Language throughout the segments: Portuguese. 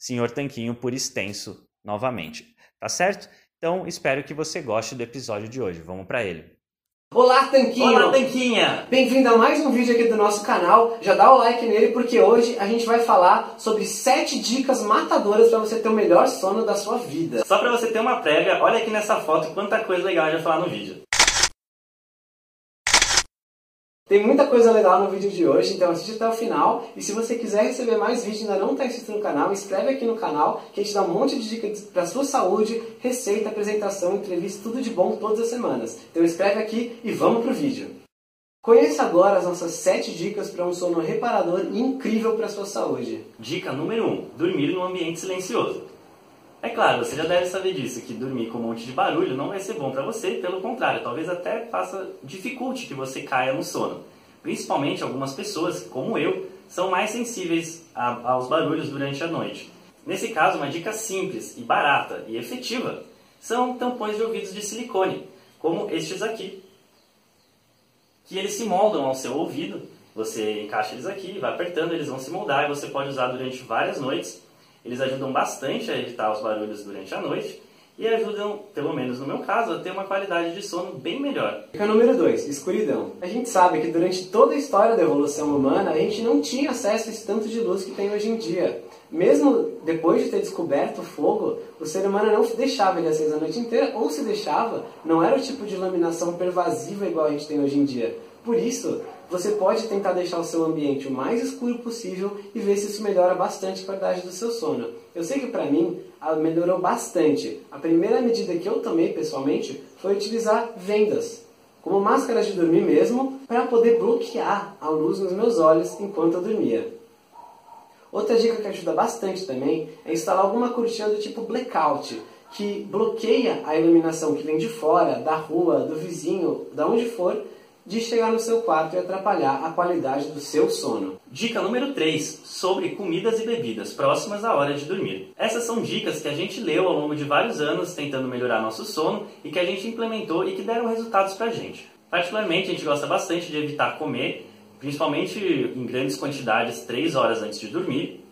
Senhor Tanquinho por extenso novamente, tá certo? Então espero que você goste do episódio de hoje. Vamos para ele. Olá, Tanquinho! Olá, Tanquinha! Bem-vindo a mais um vídeo aqui do nosso canal. Já dá o like nele porque hoje a gente vai falar sobre 7 dicas matadoras para você ter o melhor sono da sua vida. Só para você ter uma prévia, olha aqui nessa foto quanta coisa legal vai falar no vídeo. Tem muita coisa legal no vídeo de hoje, então assiste até o final. E se você quiser receber mais vídeos e ainda não está inscrito no canal, inscreve aqui no canal que a gente dá um monte de dicas para sua saúde, receita, apresentação, entrevista, tudo de bom todas as semanas. Então escreve aqui e vamos pro vídeo. Conheça agora as nossas 7 dicas para um sono reparador incrível para sua saúde. Dica número 1: um, dormir num ambiente silencioso. É claro, você já deve saber disso, que dormir com um monte de barulho não vai ser bom para você, pelo contrário, talvez até faça dificulte que você caia no sono. Principalmente algumas pessoas, como eu, são mais sensíveis a, aos barulhos durante a noite. Nesse caso, uma dica simples e barata e efetiva são tampões de ouvidos de silicone, como estes aqui, que eles se moldam ao seu ouvido. Você encaixa eles aqui, vai apertando, eles vão se moldar e você pode usar durante várias noites eles ajudam bastante a evitar os barulhos durante a noite e ajudam, pelo menos no meu caso, a ter uma qualidade de sono bem melhor. Dica número 2, escuridão. A gente sabe que durante toda a história da evolução humana, a gente não tinha acesso a esse tanto de luz que tem hoje em dia. Mesmo depois de ter descoberto o fogo, o ser humano não deixava ele aceso a noite inteira, ou se deixava, não era o tipo de iluminação pervasiva igual a gente tem hoje em dia. Por isso, você pode tentar deixar o seu ambiente o mais escuro possível e ver se isso melhora bastante a qualidade do seu sono. Eu sei que para mim melhorou bastante. A primeira medida que eu tomei pessoalmente foi utilizar vendas, como máscaras de dormir mesmo, para poder bloquear a luz nos meus olhos enquanto eu dormia. Outra dica que ajuda bastante também é instalar alguma cortina do tipo blackout, que bloqueia a iluminação que vem de fora, da rua, do vizinho, da onde for, de chegar no seu quarto e atrapalhar a qualidade do seu sono. Dica número 3, sobre comidas e bebidas próximas à hora de dormir. Essas são dicas que a gente leu ao longo de vários anos tentando melhorar nosso sono e que a gente implementou e que deram resultados pra gente. Particularmente, a gente gosta bastante de evitar comer, principalmente em grandes quantidades, 3 horas antes de dormir,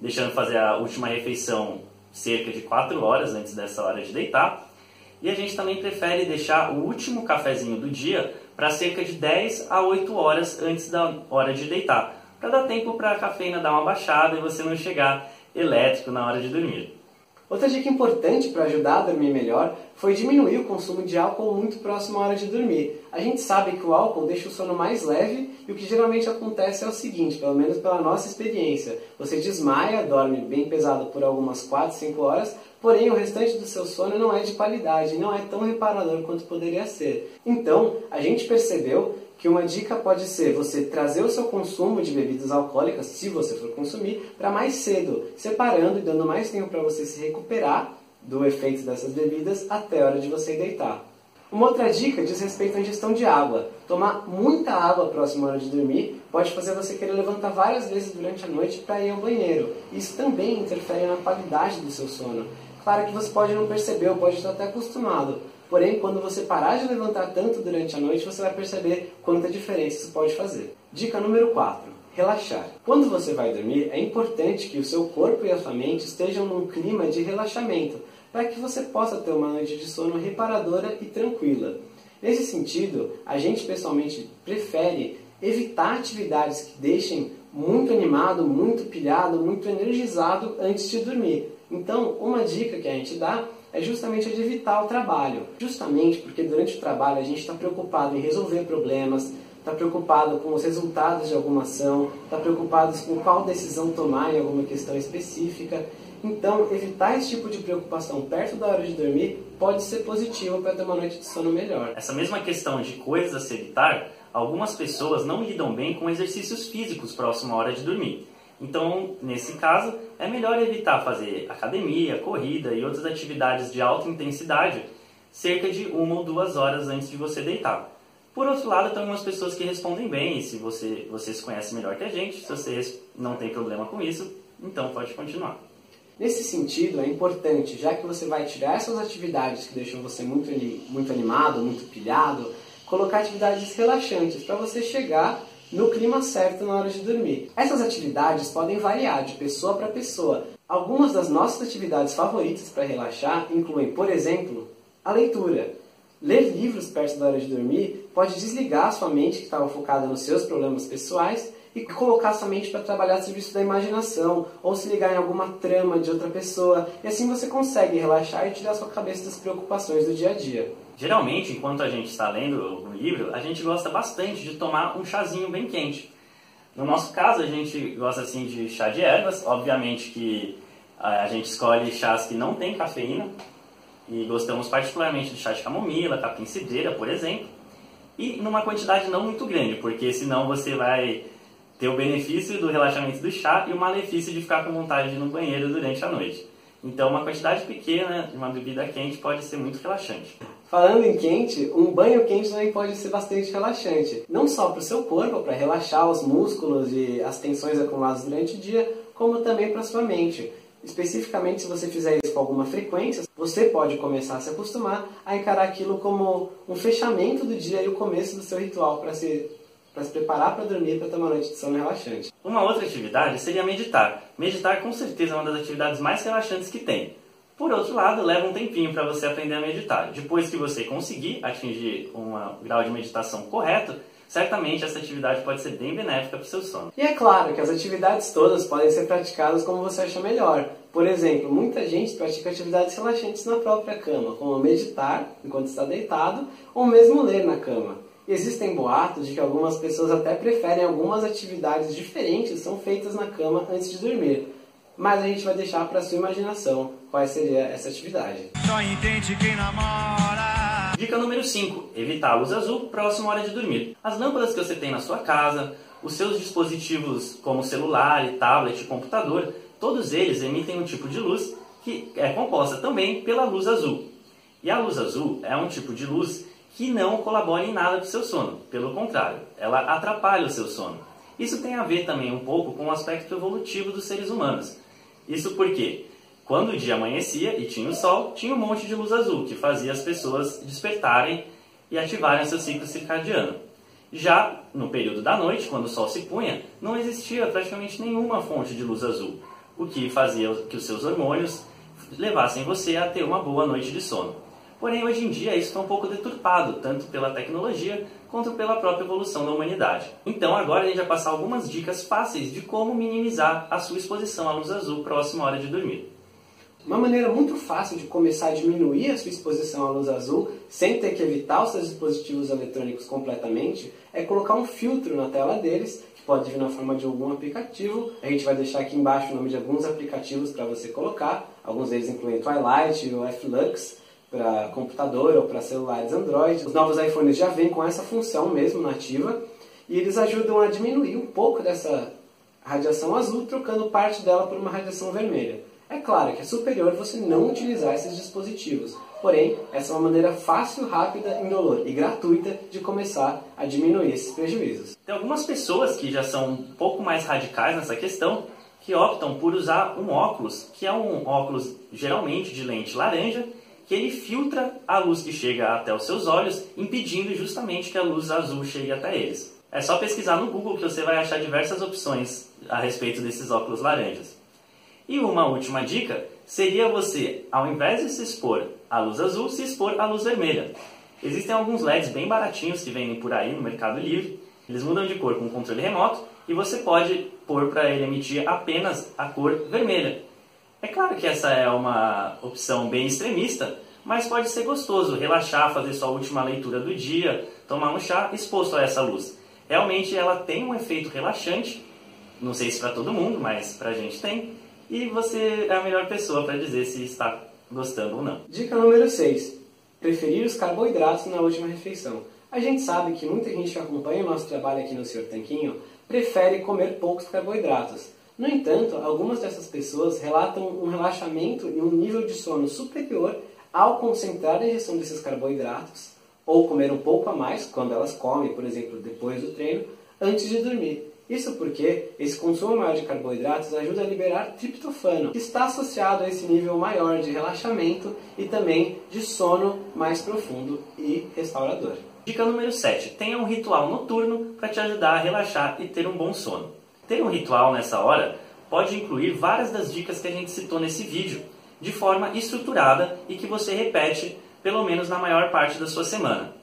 deixando fazer a última refeição cerca de 4 horas antes dessa hora de deitar. E a gente também prefere deixar o último cafezinho do dia para cerca de 10 a 8 horas antes da hora de deitar, para dar tempo para a cafeína dar uma baixada e você não chegar elétrico na hora de dormir. Outra dica importante para ajudar a dormir melhor foi diminuir o consumo de álcool muito próximo à hora de dormir. A gente sabe que o álcool deixa o sono mais leve e o que geralmente acontece é o seguinte, pelo menos pela nossa experiência: você desmaia, dorme bem pesado por algumas 4, 5 horas, porém o restante do seu sono não é de qualidade, não é tão reparador quanto poderia ser. Então, a gente percebeu que uma dica pode ser você trazer o seu consumo de bebidas alcoólicas, se você for consumir, para mais cedo, separando e dando mais tempo para você se recuperar do efeito dessas bebidas até a hora de você deitar. Uma outra dica diz respeito à ingestão de água. Tomar muita água próximo à hora de dormir pode fazer você querer levantar várias vezes durante a noite para ir ao banheiro. Isso também interfere na qualidade do seu sono. Claro que você pode não perceber ou pode estar até acostumado, Porém, quando você parar de levantar tanto durante a noite, você vai perceber quanta diferença isso pode fazer. Dica número 4. Relaxar. Quando você vai dormir, é importante que o seu corpo e a sua mente estejam num clima de relaxamento, para que você possa ter uma noite de sono reparadora e tranquila. Nesse sentido, a gente pessoalmente prefere evitar atividades que deixem muito animado, muito pilhado, muito energizado antes de dormir. Então, uma dica que a gente dá é justamente a de evitar o trabalho. Justamente porque durante o trabalho a gente está preocupado em resolver problemas, está preocupado com os resultados de alguma ação, está preocupado com qual decisão tomar em alguma questão específica. Então, evitar esse tipo de preocupação perto da hora de dormir pode ser positivo para ter uma noite de sono melhor. Essa mesma questão de coisas a se evitar, algumas pessoas não lidam bem com exercícios físicos próximo à hora de dormir. Então, nesse caso, é melhor evitar fazer academia, corrida e outras atividades de alta intensidade cerca de uma ou duas horas antes de você deitar. Por outro lado, tem algumas pessoas que respondem bem, e se você, você se conhece melhor que a gente, se você não tem problema com isso, então pode continuar. Nesse sentido, é importante, já que você vai tirar essas atividades que deixam você muito, muito animado, muito pilhado, colocar atividades relaxantes para você chegar no clima certo na hora de dormir. Essas atividades podem variar de pessoa para pessoa. Algumas das nossas atividades favoritas para relaxar incluem, por exemplo, a leitura. Ler livros perto da hora de dormir pode desligar a sua mente que estava focada nos seus problemas pessoais e colocar sua mente para trabalhar a serviço da imaginação ou se ligar em alguma trama de outra pessoa. E assim você consegue relaxar e tirar sua cabeça das preocupações do dia a dia. Geralmente, enquanto a gente está lendo um livro, a gente gosta bastante de tomar um chazinho bem quente. No nosso caso, a gente gosta assim de chá de ervas. Obviamente que a gente escolhe chás que não tem cafeína e gostamos particularmente de chá de camomila, capim cidreira, por exemplo. E numa quantidade não muito grande, porque senão você vai ter o benefício do relaxamento do chá e o malefício de ficar com vontade de ir no banheiro durante a noite. Então, uma quantidade pequena de uma bebida quente pode ser muito relaxante. Falando em quente, um banho quente também pode ser bastante relaxante. Não só para o seu corpo, para relaxar os músculos e as tensões acumuladas durante o dia, como também para sua mente. Especificamente, se você fizer isso com alguma frequência, você pode começar a se acostumar a encarar aquilo como um fechamento do dia e o começo do seu ritual para se para se preparar para dormir para ter uma noite de sono relaxante. Uma outra atividade seria meditar. Meditar com certeza é uma das atividades mais relaxantes que tem. Por outro lado, leva um tempinho para você aprender a meditar. Depois que você conseguir atingir um grau de meditação correto, certamente essa atividade pode ser bem benéfica para o seu sono. E é claro que as atividades todas podem ser praticadas como você acha melhor. Por exemplo, muita gente pratica atividades relaxantes na própria cama, como meditar enquanto está deitado, ou mesmo ler na cama. Existem boatos de que algumas pessoas até preferem algumas atividades diferentes são feitas na cama antes de dormir. Mas a gente vai deixar para sua imaginação qual seria essa atividade. Só entende quem namora. Dica número 5: evitar a luz azul próximo à hora de dormir. As lâmpadas que você tem na sua casa, os seus dispositivos como celular, tablet, computador, todos eles emitem um tipo de luz que é composta também pela luz azul. E a luz azul é um tipo de luz que não colabora em nada para o seu sono. Pelo contrário, ela atrapalha o seu sono. Isso tem a ver também um pouco com o aspecto evolutivo dos seres humanos. Isso porque, quando o dia amanhecia e tinha o sol, tinha um monte de luz azul que fazia as pessoas despertarem e ativarem seu ciclo circadiano. Já no período da noite, quando o sol se punha, não existia praticamente nenhuma fonte de luz azul, o que fazia que os seus hormônios levassem você a ter uma boa noite de sono. Porém, hoje em dia, isso está um pouco deturpado, tanto pela tecnologia quanto pela própria evolução da humanidade. Então, agora a gente vai passar algumas dicas fáceis de como minimizar a sua exposição à luz azul próxima à hora de dormir. Uma maneira muito fácil de começar a diminuir a sua exposição à luz azul, sem ter que evitar os seus dispositivos eletrônicos completamente, é colocar um filtro na tela deles, que pode vir na forma de algum aplicativo. A gente vai deixar aqui embaixo o nome de alguns aplicativos para você colocar. Alguns deles incluem Twilight ou Flux para computador ou para celulares Android. Os novos iPhones já vêm com essa função mesmo nativa e eles ajudam a diminuir um pouco dessa radiação azul, trocando parte dela por uma radiação vermelha. É claro que é superior você não utilizar esses dispositivos, porém, essa é uma maneira fácil, rápida, indolor e gratuita de começar a diminuir esses prejuízos. Tem algumas pessoas que já são um pouco mais radicais nessa questão que optam por usar um óculos, que é um óculos geralmente de lente laranja, que ele filtra a luz que chega até os seus olhos, impedindo justamente que a luz azul chegue até eles. É só pesquisar no Google que você vai achar diversas opções a respeito desses óculos laranjas. E uma última dica seria você, ao invés de se expor à luz azul, se expor à luz vermelha. Existem alguns LEDs bem baratinhos que vendem por aí no Mercado Livre. Eles mudam de cor com controle remoto e você pode pôr para ele emitir apenas a cor vermelha. É claro que essa é uma opção bem extremista, mas pode ser gostoso relaxar, fazer sua última leitura do dia, tomar um chá exposto a essa luz. Realmente ela tem um efeito relaxante, não sei se para todo mundo, mas para a gente tem, e você é a melhor pessoa para dizer se está gostando ou não. Dica número 6. Preferir os carboidratos na última refeição. A gente sabe que muita gente que acompanha o nosso trabalho aqui no Sr. Tanquinho prefere comer poucos carboidratos. No entanto, algumas dessas pessoas relatam um relaxamento e um nível de sono superior ao concentrar a ingestão desses carboidratos ou comer um pouco a mais quando elas comem, por exemplo, depois do treino, antes de dormir. Isso porque esse consumo maior de carboidratos ajuda a liberar triptofano, que está associado a esse nível maior de relaxamento e também de sono mais profundo e restaurador. Dica número 7. Tenha um ritual noturno para te ajudar a relaxar e ter um bom sono. Ter um ritual nessa hora pode incluir várias das dicas que a gente citou nesse vídeo, de forma estruturada e que você repete pelo menos na maior parte da sua semana.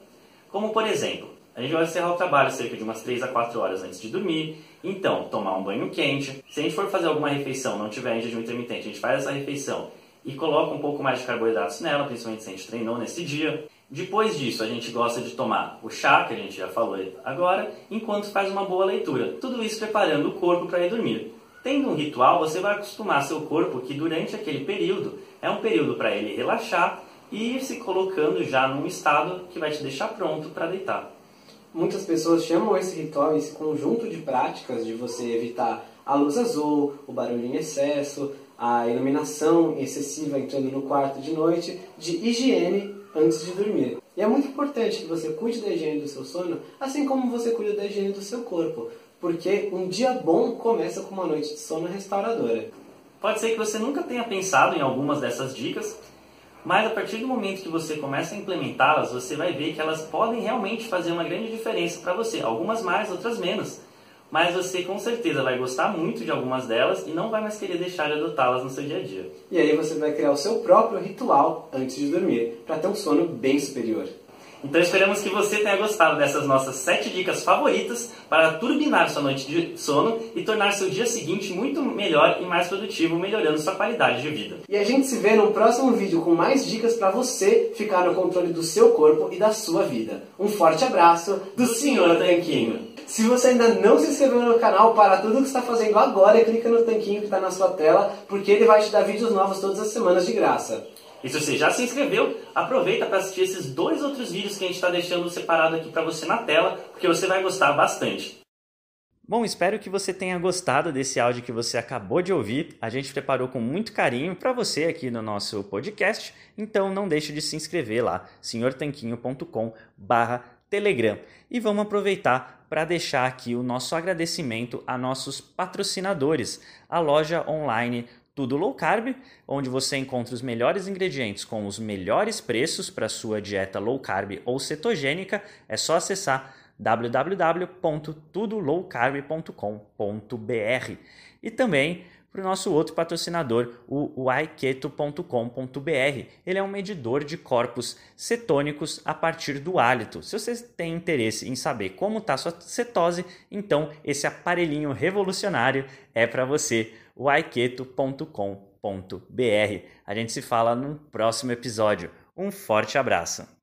Como por exemplo, a gente vai encerrar o trabalho cerca de umas 3 a 4 horas antes de dormir. Então, tomar um banho quente. Se a gente for fazer alguma refeição, não tiver em jejum intermitente, a gente faz essa refeição e coloca um pouco mais de carboidratos nela, principalmente se a gente treinou nesse dia. Depois disso, a gente gosta de tomar o chá, que a gente já falou agora, enquanto faz uma boa leitura. Tudo isso preparando o corpo para ir dormir. Tendo um ritual, você vai acostumar seu corpo que durante aquele período é um período para ele relaxar e ir se colocando já num estado que vai te deixar pronto para deitar. Muitas pessoas chamam esse ritual, esse conjunto de práticas de você evitar a luz azul, o barulho em excesso, a iluminação excessiva entrando no quarto de noite, de higiene antes de dormir. E é muito importante que você cuide da higiene do seu sono, assim como você cuida da higiene do seu corpo, porque um dia bom começa com uma noite de sono restauradora. Pode ser que você nunca tenha pensado em algumas dessas dicas, mas a partir do momento que você começa a implementá-las, você vai ver que elas podem realmente fazer uma grande diferença para você. Algumas mais, outras menos. Mas você com certeza vai gostar muito de algumas delas e não vai mais querer deixar de adotá-las no seu dia a dia. E aí você vai criar o seu próprio ritual antes de dormir, para ter um sono bem superior. Então esperamos que você tenha gostado dessas nossas 7 dicas favoritas para turbinar sua noite de sono e tornar seu dia seguinte muito melhor e mais produtivo, melhorando sua qualidade de vida. E a gente se vê no próximo vídeo com mais dicas para você ficar no controle do seu corpo e da sua vida. Um forte abraço do, Sr. Tanquinho. Se você ainda não se inscreveu no canal, para tudo que está fazendo agora e clica no tanquinho que está na sua tela, porque ele vai te dar vídeos novos todas as semanas de graça. E se você já se inscreveu, aproveita para assistir esses dois outros vídeos que a gente está deixando separado aqui para você na tela, porque você vai gostar bastante. Bom, espero que você tenha gostado desse áudio que você acabou de ouvir. A gente preparou com muito carinho para você aqui no nosso podcast, então não deixe de se inscrever lá, senhortanquinho.com/telegram. E vamos aproveitar para deixar aqui o nosso agradecimento a nossos patrocinadores, a loja online tudo Low Carb, onde você encontra os melhores ingredientes com os melhores preços para sua dieta low carb ou cetogênica. É só acessar www.tudolowcarb.com.br. E também para o nosso outro patrocinador, o waiketo.com.br. Ele é um medidor de corpos cetônicos a partir do hálito. Se você tem interesse em saber como está sua cetose, então esse aparelhinho revolucionário é para você waiketo.com.br. A gente se fala no próximo episódio. Um forte abraço!